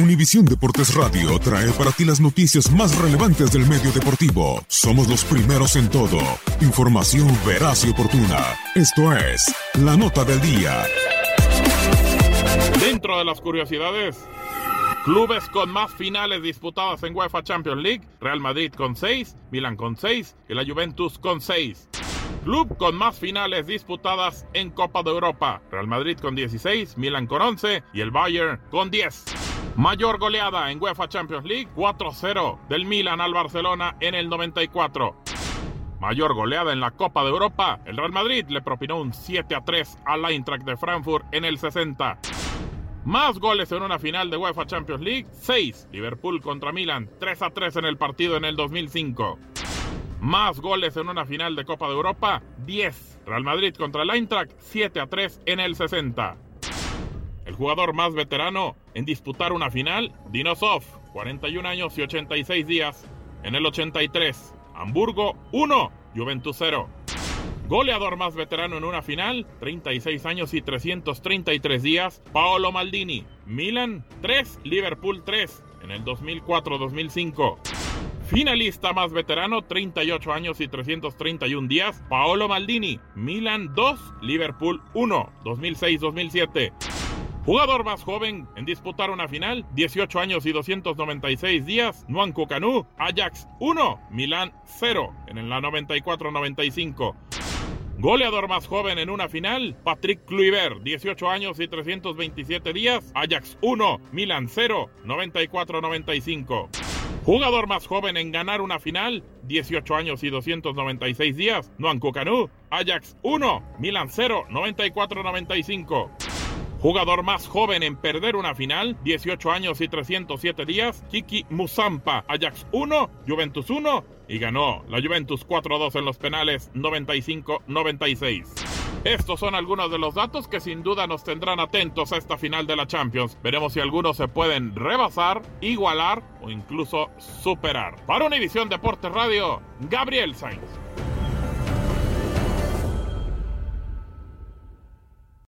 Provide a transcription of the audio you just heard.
Univisión Deportes Radio trae para ti las noticias más relevantes del medio deportivo. Somos los primeros en todo. Información veraz y oportuna. Esto es La Nota del Día. Dentro de las curiosidades, clubes con más finales disputadas en UEFA Champions League, Real Madrid con 6, Milan con 6 y la Juventus con 6. Club con más finales disputadas en Copa de Europa, Real Madrid con 16, Milan con 11 y el Bayern con 10. Mayor goleada en UEFA Champions League, 4-0 del Milan al Barcelona en el 94. Mayor goleada en la Copa de Europa, el Real Madrid le propinó un 7-3 al Eintracht de Frankfurt en el 60. Más goles en una final de UEFA Champions League, 6. Liverpool contra Milan, 3-3 en el partido en el 2005. Más goles en una final de Copa de Europa, 10. Real Madrid contra el Eintracht, 7-3 en el 60. El jugador más veterano en disputar una final, Dinosov, 41 años y 86 días, en el 83. Hamburgo 1, Juventus 0. Goleador más veterano en una final, 36 años y 333 días, Paolo Maldini. Milan 3, Liverpool 3, en el 2004-2005. Finalista más veterano, 38 años y 331 días, Paolo Maldini. Milan 2, Liverpool 1, 2006-2007. Jugador más joven en disputar una final, 18 años y 296 días, Nuanco Canú, Ajax 1, Milán 0 en la 94-95. Goleador más joven en una final, Patrick Kluivert, 18 años y 327 días, Ajax 1, Milan 0, 94-95. Jugador más joven en ganar una final, 18 años y 296 días, Nuanco Canú, Ajax 1, Milan 0, 94-95. Jugador más joven en perder una final, 18 años y 307 días, Kiki Musampa, Ajax 1, Juventus 1 y ganó la Juventus 4-2 en los penales 95-96. Estos son algunos de los datos que sin duda nos tendrán atentos a esta final de la Champions. Veremos si algunos se pueden rebasar, igualar o incluso superar. Para Univisión Deportes Radio, Gabriel Sainz.